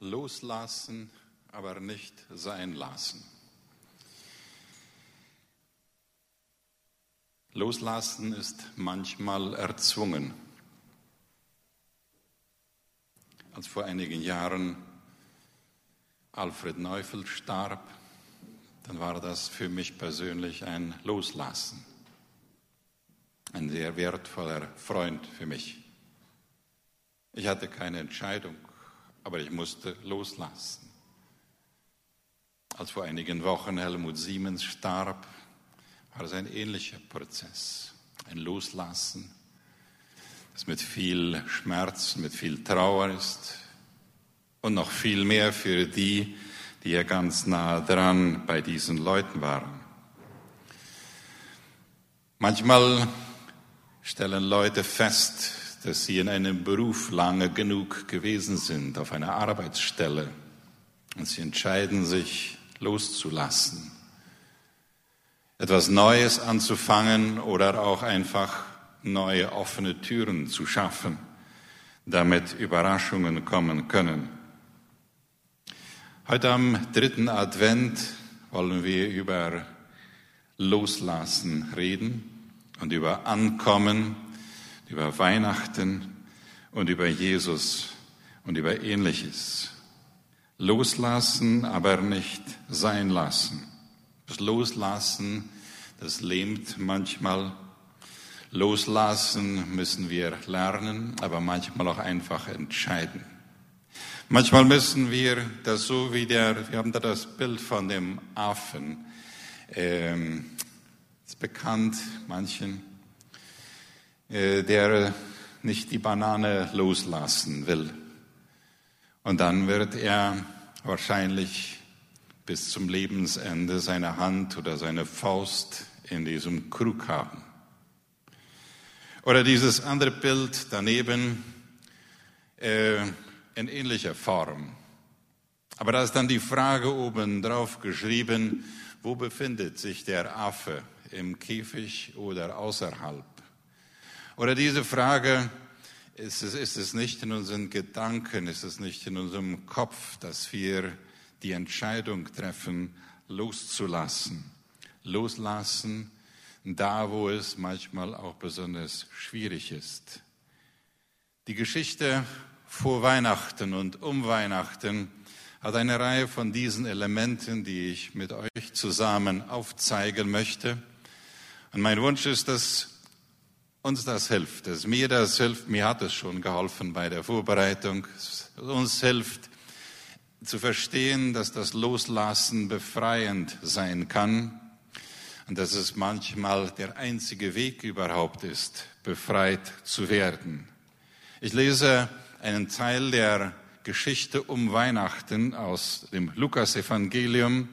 loslassen, aber nicht sein lassen. Loslassen ist manchmal erzwungen. Als vor einigen Jahren Alfred Neufeld starb, dann war das für mich persönlich ein Loslassen. Ein sehr wertvoller Freund für mich. Ich hatte keine Entscheidung, aber ich musste loslassen. Als vor einigen Wochen Helmut Siemens starb, war es ein ähnlicher Prozess. Ein Loslassen, das mit viel Schmerz, mit viel Trauer ist und noch viel mehr für die, die ja ganz nah dran bei diesen Leuten waren. Manchmal stellen Leute fest, dass sie in einem Beruf lange genug gewesen sind, auf einer Arbeitsstelle, und sie entscheiden sich loszulassen, etwas Neues anzufangen oder auch einfach neue offene Türen zu schaffen, damit Überraschungen kommen können. Heute am dritten Advent wollen wir über Loslassen reden und über Ankommen, über Weihnachten und über Jesus und über Ähnliches. Loslassen, aber nicht sein lassen. Das Loslassen, das lähmt manchmal. Loslassen müssen wir lernen, aber manchmal auch einfach entscheiden. Manchmal müssen wir das so wie der, wir haben da das Bild von dem Affen, ähm, ist bekannt manchen, der nicht die Banane loslassen will. Und dann wird er wahrscheinlich bis zum Lebensende seine Hand oder seine Faust in diesem Krug haben. Oder dieses andere Bild daneben, äh, in ähnlicher Form. Aber da ist dann die Frage oben drauf geschrieben, wo befindet sich der Affe, im Käfig oder außerhalb? Oder diese Frage, ist es, ist es nicht in unseren Gedanken, ist es nicht in unserem Kopf, dass wir die Entscheidung treffen, loszulassen? Loslassen, da wo es manchmal auch besonders schwierig ist. Die Geschichte vor Weihnachten und um Weihnachten hat eine Reihe von diesen Elementen, die ich mit euch zusammen aufzeigen möchte. Und mein Wunsch ist, dass uns das hilft, dass mir das hilft. Mir hat es schon geholfen bei der Vorbereitung. Uns hilft zu verstehen, dass das Loslassen befreiend sein kann und dass es manchmal der einzige Weg überhaupt ist, befreit zu werden. Ich lese einen Teil der Geschichte um Weihnachten aus dem Lukas-Evangelium,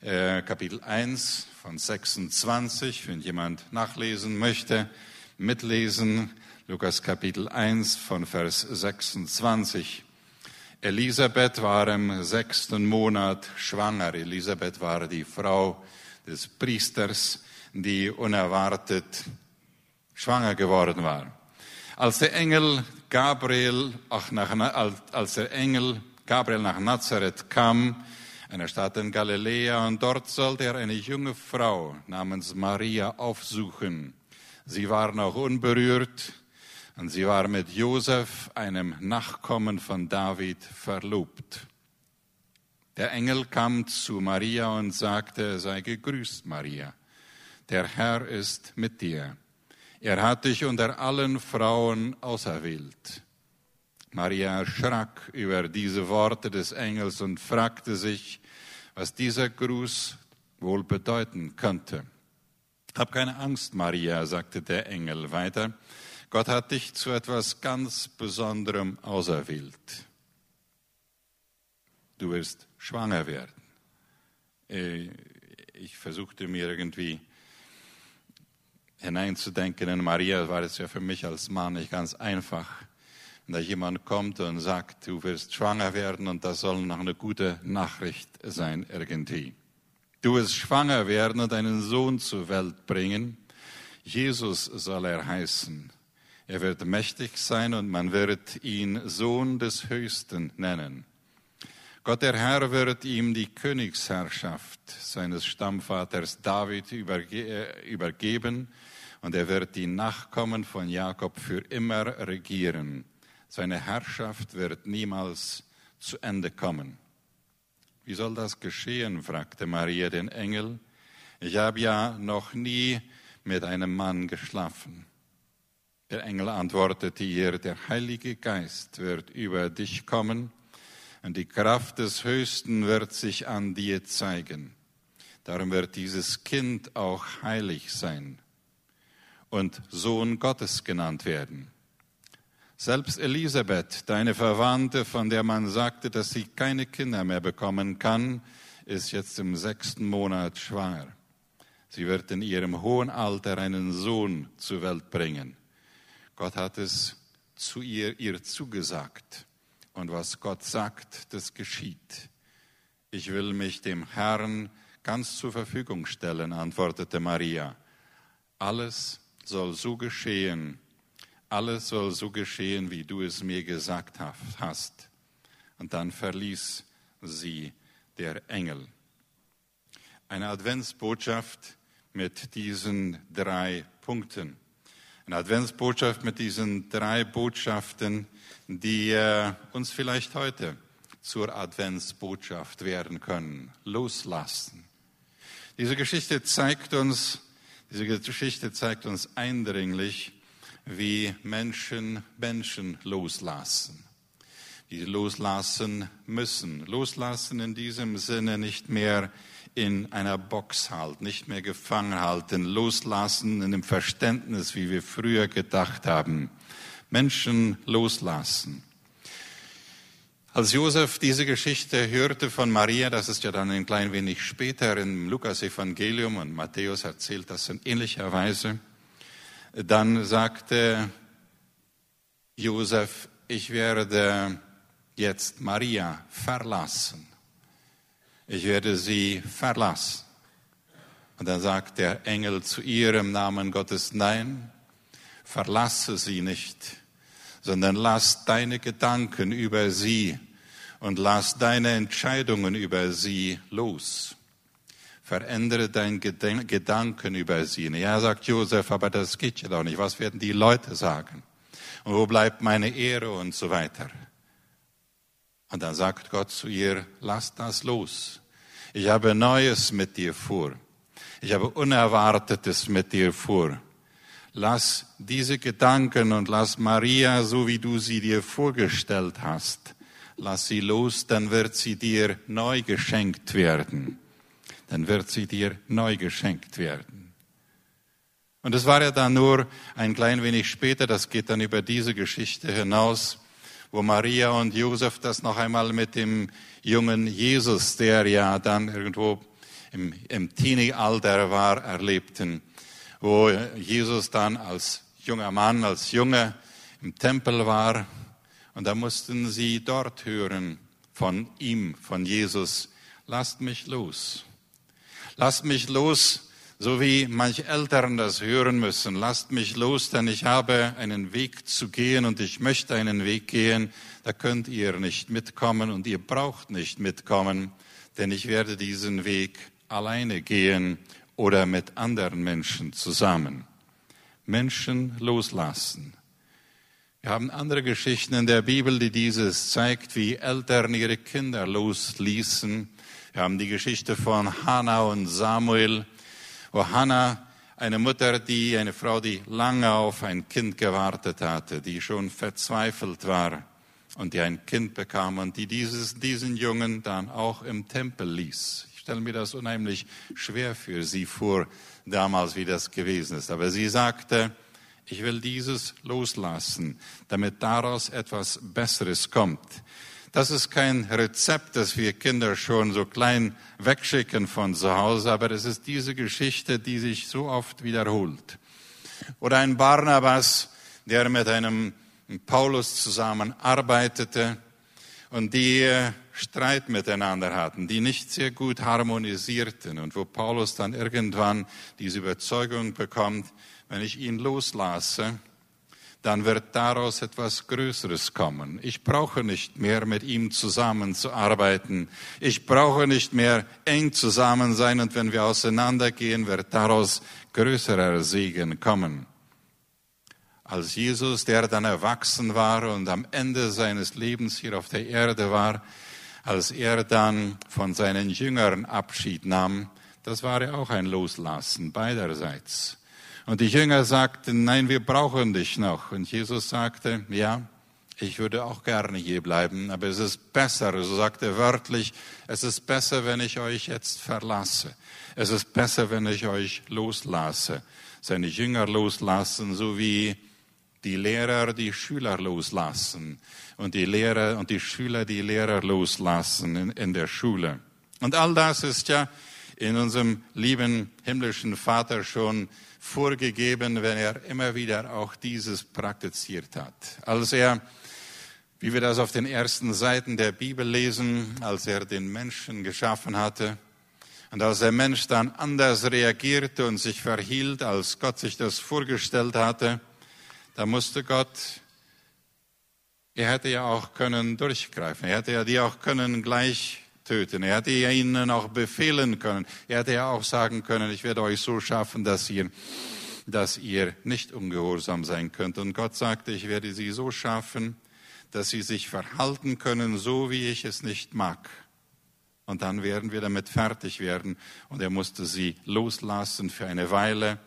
äh, Kapitel 1 von 26, wenn jemand nachlesen möchte, mitlesen, Lukas Kapitel 1 von Vers 26. Elisabeth war im sechsten Monat schwanger. Elisabeth war die Frau des Priesters, die unerwartet schwanger geworden war. Als der Engel Gabriel, ach, nach, als der Engel Gabriel nach Nazareth kam, einer Stadt in Galiläa, und dort sollte er eine junge Frau namens Maria aufsuchen. Sie war noch unberührt und sie war mit Josef, einem Nachkommen von David, verlobt. Der Engel kam zu Maria und sagte, sei gegrüßt, Maria. Der Herr ist mit dir. Er hat dich unter allen Frauen auserwählt. Maria erschrak über diese Worte des Engels und fragte sich, was dieser Gruß wohl bedeuten könnte. Hab keine Angst, Maria, sagte der Engel weiter. Gott hat dich zu etwas ganz Besonderem auserwählt. Du wirst schwanger werden. Äh, ich versuchte mir irgendwie hineinzudenken. In Maria war es ja für mich als Mann nicht ganz einfach. Wenn da jemand kommt und sagt, du wirst schwanger werden und das soll noch eine gute Nachricht sein irgendwie. Du wirst schwanger werden und einen Sohn zur Welt bringen. Jesus soll er heißen. Er wird mächtig sein und man wird ihn Sohn des Höchsten nennen. Gott der Herr wird ihm die Königsherrschaft seines Stammvaters David überge übergeben und er wird die Nachkommen von Jakob für immer regieren. Seine Herrschaft wird niemals zu Ende kommen. Wie soll das geschehen? fragte Maria den Engel. Ich habe ja noch nie mit einem Mann geschlafen. Der Engel antwortete ihr, der Heilige Geist wird über dich kommen und die Kraft des Höchsten wird sich an dir zeigen. Darum wird dieses Kind auch heilig sein und Sohn Gottes genannt werden. Selbst Elisabeth, deine Verwandte, von der man sagte, dass sie keine Kinder mehr bekommen kann, ist jetzt im sechsten Monat schwanger. Sie wird in ihrem hohen Alter einen Sohn zur Welt bringen. Gott hat es zu ihr, ihr zugesagt. Und was Gott sagt, das geschieht. Ich will mich dem Herrn ganz zur Verfügung stellen, antwortete Maria. Alles soll so geschehen, alles soll so geschehen, wie du es mir gesagt hast. Und dann verließ sie der Engel. Eine Adventsbotschaft mit diesen drei Punkten. Eine Adventsbotschaft mit diesen drei Botschaften, die äh, uns vielleicht heute zur Adventsbotschaft werden können. Loslassen. Diese Geschichte zeigt uns, diese Geschichte zeigt uns eindringlich, wie Menschen Menschen loslassen. Sie loslassen müssen. Loslassen in diesem Sinne nicht mehr in einer Box halten, nicht mehr gefangen halten, loslassen in dem Verständnis, wie wir früher gedacht haben. Menschen loslassen. Als Josef diese Geschichte hörte von Maria, das ist ja dann ein klein wenig später im Lukas-Evangelium und Matthäus erzählt das in ähnlicher Weise, dann sagte Josef, ich werde jetzt Maria verlassen ich werde sie verlassen. Und dann sagt der Engel zu ihr im Namen Gottes, nein, verlasse sie nicht, sondern lass deine Gedanken über sie und lass deine Entscheidungen über sie los. Verändere deinen Gedanken über sie. Ja, sagt Josef, aber das geht ja doch nicht. Was werden die Leute sagen? Und wo bleibt meine Ehre und so weiter? Und dann sagt Gott zu ihr, lass das los. Ich habe Neues mit dir vor. Ich habe Unerwartetes mit dir vor. Lass diese Gedanken und lass Maria, so wie du sie dir vorgestellt hast, lass sie los, dann wird sie dir neu geschenkt werden. Dann wird sie dir neu geschenkt werden. Und es war ja dann nur ein klein wenig später, das geht dann über diese Geschichte hinaus, wo Maria und Josef das noch einmal mit dem jungen Jesus, der ja dann irgendwo im, im Teenie-Alter war, erlebten, wo Jesus dann als junger Mann, als Junge im Tempel war. Und da mussten sie dort hören von ihm, von Jesus, lasst mich los. Lasst mich los, so wie manche Eltern das hören müssen. Lasst mich los, denn ich habe einen Weg zu gehen und ich möchte einen Weg gehen. Da könnt ihr nicht mitkommen und ihr braucht nicht mitkommen, denn ich werde diesen Weg alleine gehen oder mit anderen Menschen zusammen. Menschen loslassen. Wir haben andere Geschichten in der Bibel, die dieses zeigt, wie Eltern ihre Kinder losließen. Wir haben die Geschichte von Hannah und Samuel, wo Hannah, eine Mutter, die, eine Frau, die lange auf ein Kind gewartet hatte, die schon verzweifelt war und die ein Kind bekam und die dieses, diesen Jungen dann auch im Tempel ließ. Ich stelle mir das unheimlich schwer für sie vor, damals, wie das gewesen ist. Aber sie sagte, ich will dieses loslassen, damit daraus etwas Besseres kommt. Das ist kein Rezept, das wir Kinder schon so klein wegschicken von zu Hause, aber es ist diese Geschichte, die sich so oft wiederholt. Oder ein Barnabas, der mit einem Paulus zusammenarbeitete und die Streit miteinander hatten, die nicht sehr gut harmonisierten und wo Paulus dann irgendwann diese Überzeugung bekommt, wenn ich ihn loslasse, dann wird daraus etwas Größeres kommen. Ich brauche nicht mehr mit ihm zusammenzuarbeiten. Ich brauche nicht mehr eng zusammen sein und wenn wir auseinandergehen, wird daraus größerer Segen kommen. Als Jesus, der dann erwachsen war und am Ende seines Lebens hier auf der Erde war, als er dann von seinen Jüngern Abschied nahm, das war ja auch ein Loslassen beiderseits. Und die Jünger sagten, nein, wir brauchen dich noch. Und Jesus sagte, ja, ich würde auch gerne hier bleiben, aber es ist besser, so sagt er wörtlich, es ist besser, wenn ich euch jetzt verlasse. Es ist besser, wenn ich euch loslasse. Seine Jünger loslassen, so wie die Lehrer die Schüler loslassen und die Lehrer und die Schüler die Lehrer loslassen in, in der Schule. Und all das ist ja in unserem lieben himmlischen Vater schon vorgegeben, wenn er immer wieder auch dieses praktiziert hat. Als er, wie wir das auf den ersten Seiten der Bibel lesen, als er den Menschen geschaffen hatte, und als der Mensch dann anders reagierte und sich verhielt, als Gott sich das vorgestellt hatte, da musste Gott, er hätte ja auch können durchgreifen, er hätte ja die auch können gleich töten. Er hätte ihnen auch befehlen können. Er hätte ja auch sagen können, ich werde euch so schaffen, dass ihr, dass ihr nicht ungehorsam sein könnt. Und Gott sagte, ich werde sie so schaffen, dass sie sich verhalten können, so wie ich es nicht mag. Und dann werden wir damit fertig werden. Und er musste sie loslassen für eine Weile,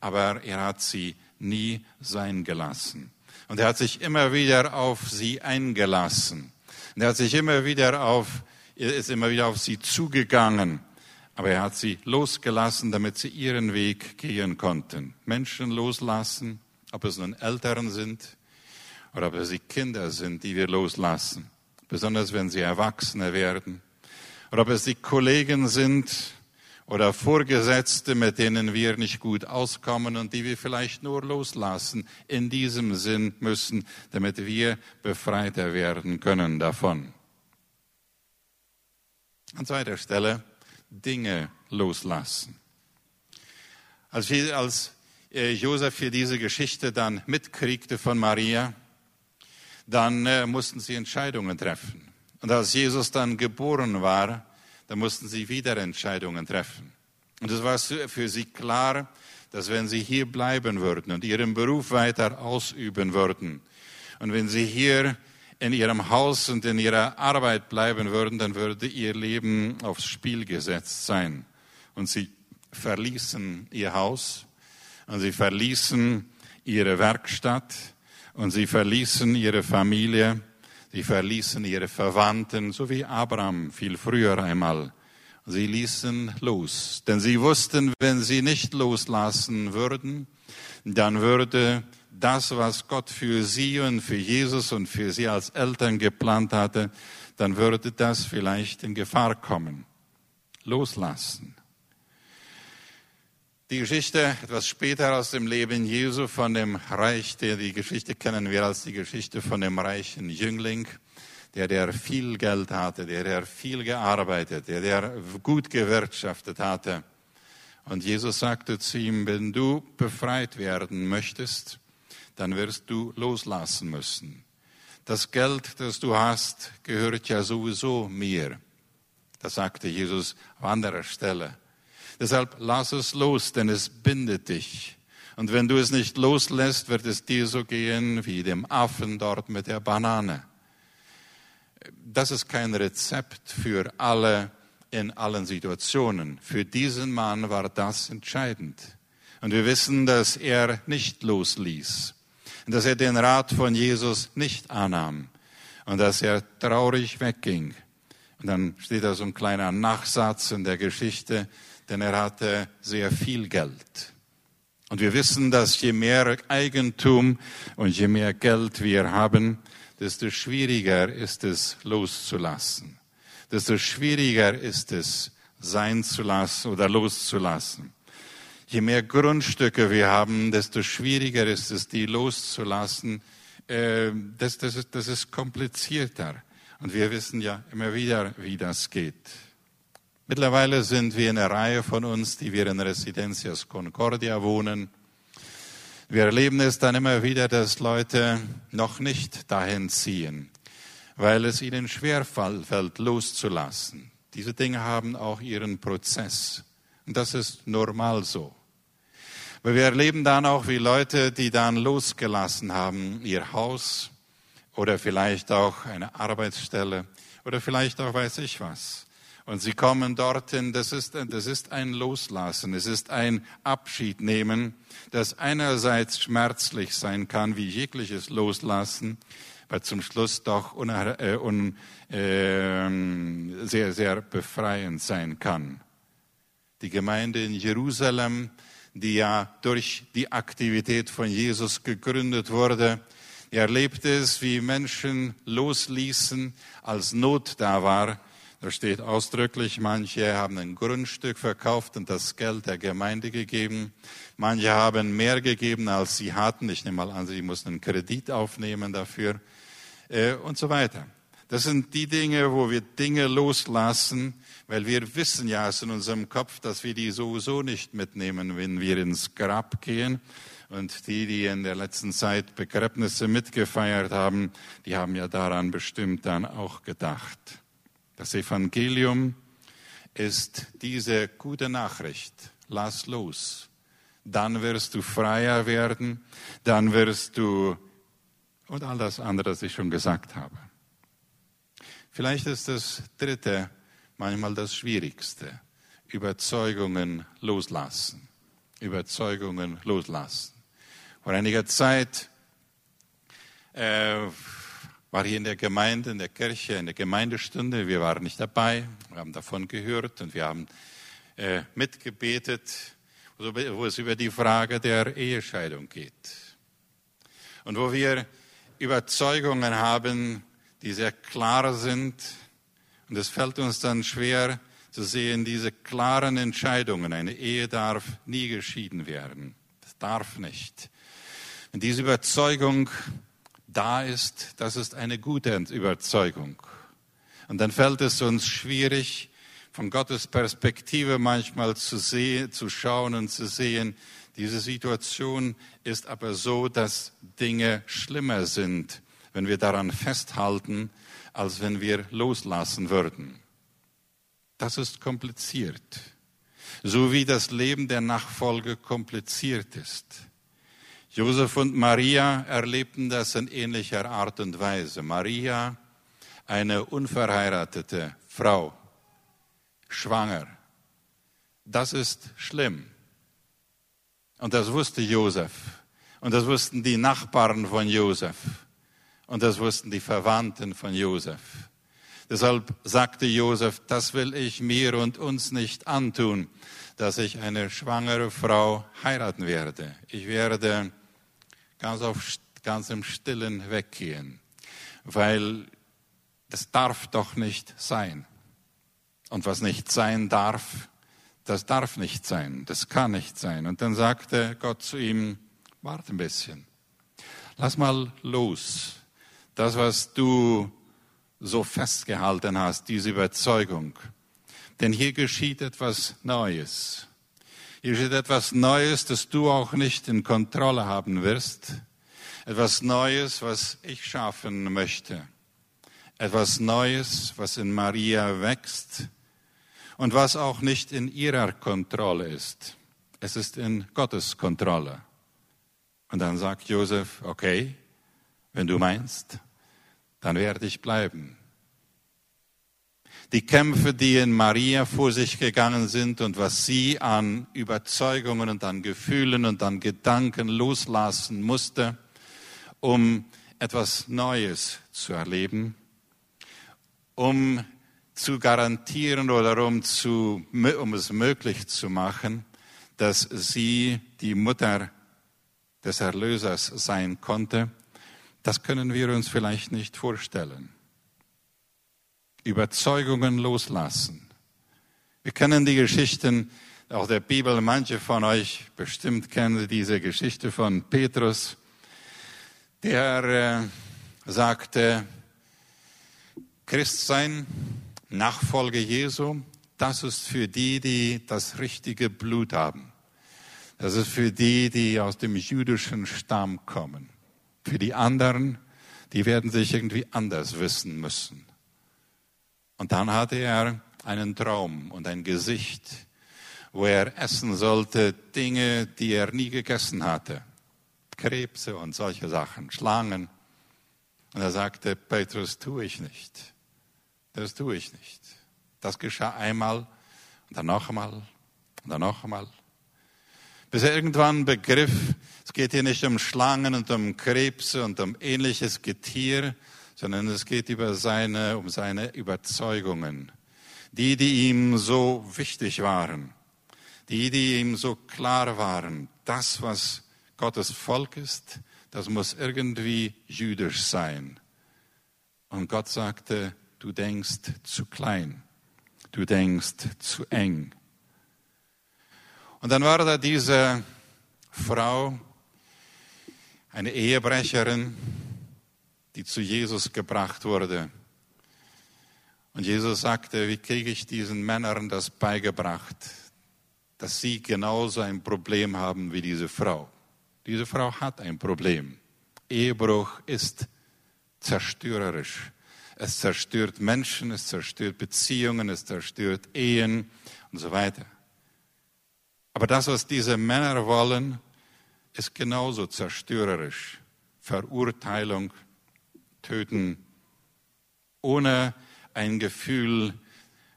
aber er hat sie nie sein gelassen. Und er hat sich immer wieder auf sie eingelassen. Und er hat sich immer wieder auf er ist immer wieder auf sie zugegangen, aber er hat sie losgelassen, damit sie ihren Weg gehen konnten. Menschen loslassen, ob es nun Eltern sind oder ob es die Kinder sind, die wir loslassen, besonders wenn sie Erwachsene werden, oder ob es die Kollegen sind oder Vorgesetzte, mit denen wir nicht gut auskommen und die wir vielleicht nur loslassen, in diesem Sinn müssen, damit wir befreiter werden können davon. An zweiter Stelle Dinge loslassen. Als, als äh, Josef hier diese Geschichte dann mitkriegte von Maria, dann äh, mussten sie Entscheidungen treffen. Und als Jesus dann geboren war, dann mussten sie wieder Entscheidungen treffen. Und es war für sie klar, dass wenn sie hier bleiben würden und ihren Beruf weiter ausüben würden und wenn sie hier in ihrem Haus und in ihrer Arbeit bleiben würden, dann würde ihr Leben aufs Spiel gesetzt sein. Und sie verließen ihr Haus und sie verließen ihre Werkstatt und sie verließen ihre Familie, sie verließen ihre Verwandten, so wie Abraham viel früher einmal. Sie ließen los, denn sie wussten, wenn sie nicht loslassen würden, dann würde das, was Gott für sie und für Jesus und für sie als Eltern geplant hatte, dann würde das vielleicht in Gefahr kommen. Loslassen. Die Geschichte etwas später aus dem Leben Jesu von dem Reich, der die Geschichte kennen wir als die Geschichte von dem reichen Jüngling, der der viel Geld hatte, der der viel gearbeitet, der der gut gewirtschaftet hatte. Und Jesus sagte zu ihm, wenn du befreit werden möchtest, dann wirst du loslassen müssen. Das Geld, das du hast, gehört ja sowieso mir. Das sagte Jesus an anderer Stelle. Deshalb lass es los, denn es bindet dich. Und wenn du es nicht loslässt, wird es dir so gehen wie dem Affen dort mit der Banane. Das ist kein Rezept für alle in allen Situationen. Für diesen Mann war das entscheidend. Und wir wissen, dass er nicht losließ dass er den Rat von Jesus nicht annahm und dass er traurig wegging. Und dann steht da so ein kleiner Nachsatz in der Geschichte, denn er hatte sehr viel Geld. Und wir wissen, dass je mehr Eigentum und je mehr Geld wir haben, desto schwieriger ist es loszulassen. Desto schwieriger ist es sein zu lassen oder loszulassen. Je mehr Grundstücke wir haben, desto schwieriger ist es, die loszulassen. Äh, das, das, ist, das ist komplizierter. Und wir wissen ja immer wieder, wie das geht. Mittlerweile sind wir eine Reihe von uns, die wir in Residencias Concordia wohnen. Wir erleben es dann immer wieder, dass Leute noch nicht dahin ziehen, weil es ihnen schwerfällt, loszulassen. Diese Dinge haben auch ihren Prozess. Und das ist normal so. Aber wir erleben dann auch, wie Leute, die dann losgelassen haben, ihr Haus oder vielleicht auch eine Arbeitsstelle oder vielleicht auch weiß ich was. Und sie kommen dorthin, das ist, das ist ein Loslassen, es ist ein Abschied nehmen, das einerseits schmerzlich sein kann, wie jegliches Loslassen, aber zum Schluss doch un, äh, un, äh, sehr, sehr befreiend sein kann. Die Gemeinde in Jerusalem, die ja durch die Aktivität von Jesus gegründet wurde, die erlebte es, wie Menschen losließen, als Not da war. Da steht ausdrücklich, manche haben ein Grundstück verkauft und das Geld der Gemeinde gegeben. Manche haben mehr gegeben, als sie hatten. Ich nehme mal an, sie mussten einen Kredit aufnehmen dafür äh, und so weiter. Das sind die Dinge, wo wir Dinge loslassen, weil wir wissen ja es in unserem Kopf, dass wir die sowieso nicht mitnehmen, wenn wir ins Grab gehen. Und die, die in der letzten Zeit Begräbnisse mitgefeiert haben, die haben ja daran bestimmt dann auch gedacht. Das Evangelium ist diese gute Nachricht. Lass los. Dann wirst du freier werden. Dann wirst du und all das andere, das ich schon gesagt habe. Vielleicht ist das Dritte manchmal das Schwierigste. Überzeugungen loslassen. Überzeugungen loslassen. Vor einiger Zeit äh, war hier in der Gemeinde, in der Kirche, in der Gemeindestunde. Wir waren nicht dabei, wir haben davon gehört und wir haben äh, mitgebetet, wo es über die Frage der Ehescheidung geht. Und wo wir Überzeugungen haben, die sehr klar sind. Und es fällt uns dann schwer zu sehen, diese klaren Entscheidungen. Eine Ehe darf nie geschieden werden. Das darf nicht. Wenn diese Überzeugung da ist, das ist eine gute Überzeugung. Und dann fällt es uns schwierig, von Gottes Perspektive manchmal zu sehen, zu schauen und zu sehen, diese Situation ist aber so, dass Dinge schlimmer sind, wenn wir daran festhalten, als wenn wir loslassen würden. Das ist kompliziert. So wie das Leben der Nachfolge kompliziert ist. Josef und Maria erlebten das in ähnlicher Art und Weise. Maria, eine unverheiratete Frau, schwanger. Das ist schlimm. Und das wusste Josef. Und das wussten die Nachbarn von Josef. Und das wussten die Verwandten von Josef. Deshalb sagte Josef, das will ich mir und uns nicht antun, dass ich eine schwangere Frau heiraten werde. Ich werde ganz, auf, ganz im Stillen weggehen, weil das darf doch nicht sein. Und was nicht sein darf, das darf nicht sein, das kann nicht sein. Und dann sagte Gott zu ihm, warte ein bisschen, lass mal los. Das, was du so festgehalten hast, diese Überzeugung. Denn hier geschieht etwas Neues. Hier geschieht etwas Neues, das du auch nicht in Kontrolle haben wirst. Etwas Neues, was ich schaffen möchte. Etwas Neues, was in Maria wächst und was auch nicht in ihrer Kontrolle ist. Es ist in Gottes Kontrolle. Und dann sagt Josef, okay, wenn du meinst, dann werde ich bleiben. Die Kämpfe, die in Maria vor sich gegangen sind und was sie an Überzeugungen und an Gefühlen und an Gedanken loslassen musste, um etwas Neues zu erleben, um zu garantieren oder um, zu, um es möglich zu machen, dass sie die Mutter des Erlösers sein konnte, das können wir uns vielleicht nicht vorstellen. Überzeugungen loslassen. Wir kennen die Geschichten auch der Bibel. Manche von euch bestimmt kennen diese Geschichte von Petrus, der äh, sagte, Christ sein Nachfolge Jesu, das ist für die, die das richtige Blut haben. Das ist für die, die aus dem jüdischen Stamm kommen. Für die anderen, die werden sich irgendwie anders wissen müssen. Und dann hatte er einen Traum und ein Gesicht, wo er essen sollte Dinge, die er nie gegessen hatte. Krebse und solche Sachen, Schlangen. Und er sagte, Petrus, tue ich nicht. Das tue ich nicht. Das geschah einmal und dann noch einmal und dann noch einmal. Bis er irgendwann begriff, es geht hier nicht um Schlangen und um Krebse und um ähnliches Getier, sondern es geht über seine, um seine Überzeugungen. Die, die ihm so wichtig waren. Die, die ihm so klar waren. Das, was Gottes Volk ist, das muss irgendwie jüdisch sein. Und Gott sagte, du denkst zu klein. Du denkst zu eng. Und dann war da diese Frau, eine Ehebrecherin, die zu Jesus gebracht wurde. Und Jesus sagte, wie kriege ich diesen Männern das beigebracht, dass sie genauso ein Problem haben wie diese Frau. Diese Frau hat ein Problem. Ehebruch ist zerstörerisch. Es zerstört Menschen, es zerstört Beziehungen, es zerstört Ehen und so weiter. Aber das, was diese Männer wollen, ist genauso zerstörerisch. Verurteilung, Töten, ohne ein Gefühl,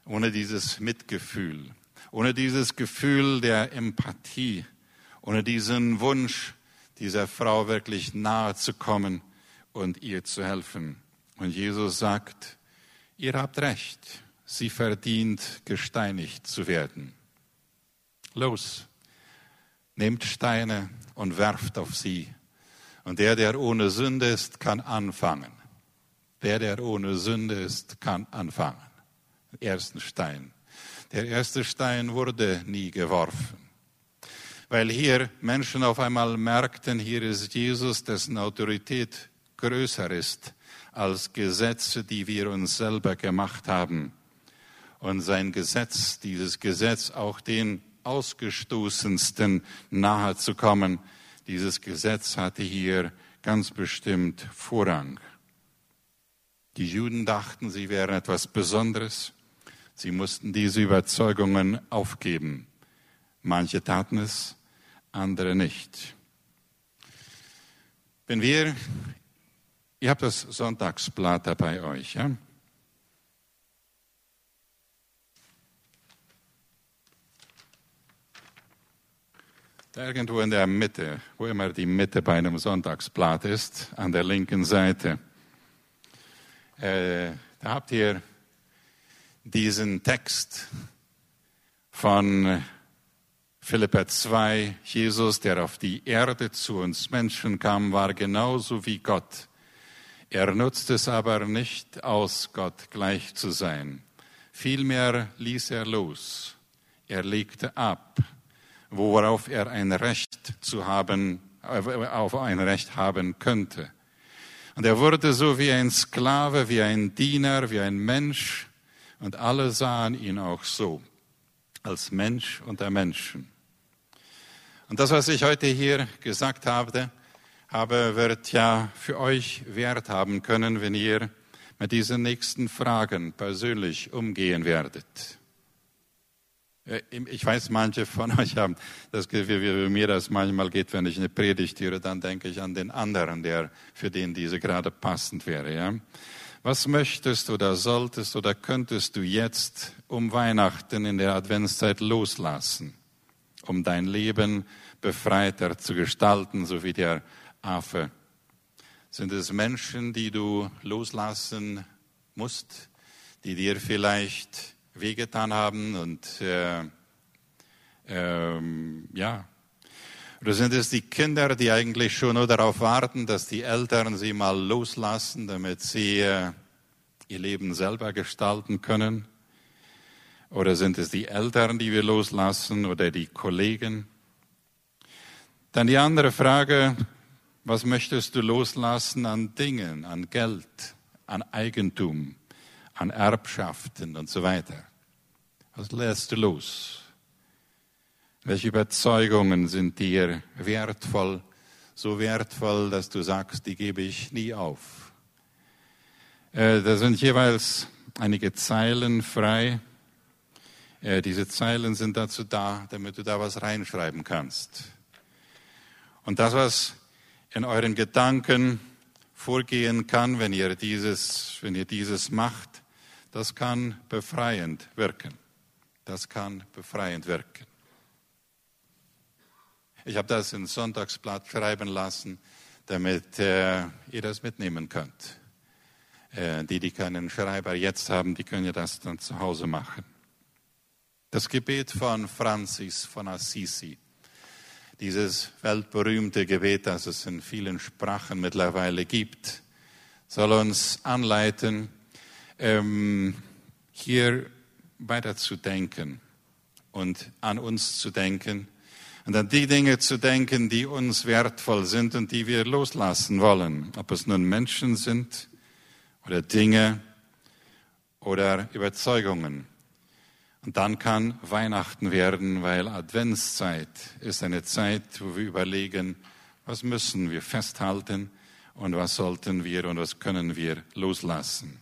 ohne dieses Mitgefühl, ohne dieses Gefühl der Empathie, ohne diesen Wunsch, dieser Frau wirklich nahe zu kommen und ihr zu helfen. Und Jesus sagt, ihr habt recht, sie verdient gesteinigt zu werden. Los, nehmt Steine und werft auf sie. Und der, der ohne Sünde ist, kann anfangen. Der, der ohne Sünde ist, kann anfangen. Den ersten Stein. Der erste Stein wurde nie geworfen. Weil hier Menschen auf einmal merkten, hier ist Jesus, dessen Autorität größer ist als Gesetze, die wir uns selber gemacht haben. Und sein Gesetz, dieses Gesetz auch den Ausgestoßensten nahe zu kommen. Dieses Gesetz hatte hier ganz bestimmt Vorrang. Die Juden dachten, sie wären etwas Besonderes. Sie mussten diese Überzeugungen aufgeben. Manche taten es, andere nicht. Wenn wir, ihr habt das Sonntagsblatt bei euch, ja? Irgendwo in der Mitte, wo immer die Mitte bei einem Sonntagsblatt ist, an der linken Seite. Äh, da habt ihr diesen Text von Philippa 2. Jesus, der auf die Erde zu uns Menschen kam, war genauso wie Gott. Er nutzt es aber nicht aus, Gott gleich zu sein. Vielmehr ließ er los. Er legte ab worauf er ein Recht zu haben, auf ein Recht haben könnte. Und er wurde so wie ein Sklave, wie ein Diener, wie ein Mensch. Und alle sahen ihn auch so, als Mensch unter Menschen. Und das, was ich heute hier gesagt habe, habe, wird ja für euch Wert haben können, wenn ihr mit diesen nächsten Fragen persönlich umgehen werdet. Äh, ich weiß, manche von euch haben das Gefühl, wie mir das manchmal geht, wenn ich eine Predigt höre, dann denke ich an den anderen, der für den diese gerade passend wäre. Ja? Was möchtest oder solltest oder könntest du jetzt um Weihnachten in der Adventszeit loslassen, um dein Leben befreiter zu gestalten, so wie der Affe? Sind es Menschen, die du loslassen musst, die dir vielleicht wehgetan haben und äh, ähm, ja. Oder sind es die Kinder, die eigentlich schon nur darauf warten, dass die Eltern sie mal loslassen, damit sie äh, ihr Leben selber gestalten können? Oder sind es die Eltern, die wir loslassen oder die Kollegen? Dann die andere Frage, was möchtest du loslassen an Dingen, an Geld, an Eigentum, an Erbschaften und so weiter? Was lässt du los? Welche Überzeugungen sind dir wertvoll, so wertvoll, dass du sagst, die gebe ich nie auf? Äh, da sind jeweils einige Zeilen frei. Äh, diese Zeilen sind dazu da, damit du da was reinschreiben kannst. Und das, was in euren Gedanken vorgehen kann, wenn ihr dieses, wenn ihr dieses macht, das kann befreiend wirken. Das kann befreiend wirken. Ich habe das ins Sonntagsblatt schreiben lassen, damit äh, ihr das mitnehmen könnt. Äh, die, die keinen Schreiber jetzt haben, die können ja das dann zu Hause machen. Das Gebet von Francis von Assisi, dieses weltberühmte Gebet, das es in vielen Sprachen mittlerweile gibt, soll uns anleiten, ähm, hier weiterzudenken und an uns zu denken und an die Dinge zu denken, die uns wertvoll sind und die wir loslassen wollen. Ob es nun Menschen sind oder Dinge oder Überzeugungen. Und dann kann Weihnachten werden, weil Adventszeit ist eine Zeit, wo wir überlegen, was müssen wir festhalten und was sollten wir und was können wir loslassen.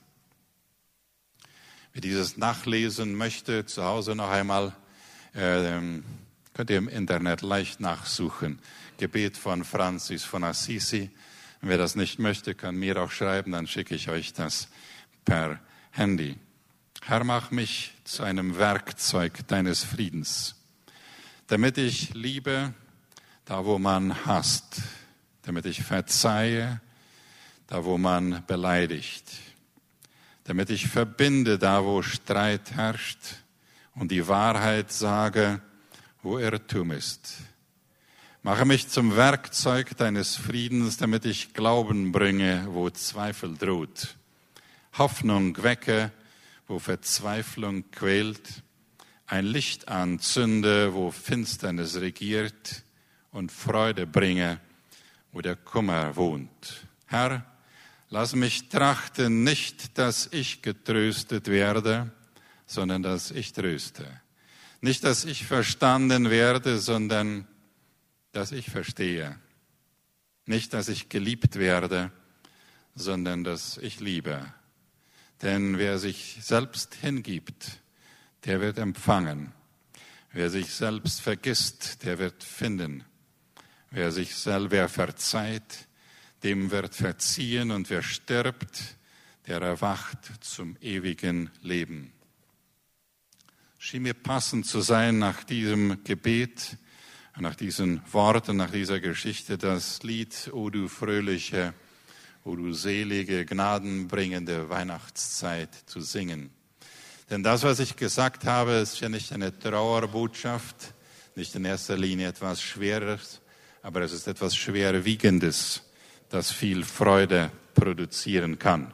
Wer dieses nachlesen möchte, zu Hause noch einmal, äh, Könnt ihr im Internet leicht nachsuchen. Gebet von Francis von Assisi. Wer das nicht möchte, kann mir auch schreiben, dann schicke ich euch das per Handy. Herr, mach mich zu einem Werkzeug deines Friedens, damit ich liebe, da wo man hasst, damit ich verzeihe, da wo man beleidigt, damit ich verbinde, da wo Streit herrscht und die Wahrheit sage, wo Irrtum ist. Mache mich zum Werkzeug deines Friedens, damit ich Glauben bringe, wo Zweifel droht. Hoffnung wecke, wo Verzweiflung quält. Ein Licht anzünde, wo Finsternis regiert. Und Freude bringe, wo der Kummer wohnt. Herr, lass mich trachten, nicht, dass ich getröstet werde, sondern dass ich tröste nicht, dass ich verstanden werde, sondern dass ich verstehe. Nicht, dass ich geliebt werde, sondern dass ich liebe. Denn wer sich selbst hingibt, der wird empfangen. Wer sich selbst vergisst, der wird finden. Wer sich selber verzeiht, dem wird verziehen und wer stirbt, der erwacht zum ewigen Leben schien mir passend zu sein nach diesem Gebet, nach diesen Worten, nach dieser Geschichte, das Lied, O du fröhliche, O du selige, gnadenbringende Weihnachtszeit zu singen. Denn das, was ich gesagt habe, ist ja nicht eine Trauerbotschaft, nicht in erster Linie etwas Schweres, aber es ist etwas Schwerwiegendes, das viel Freude produzieren kann.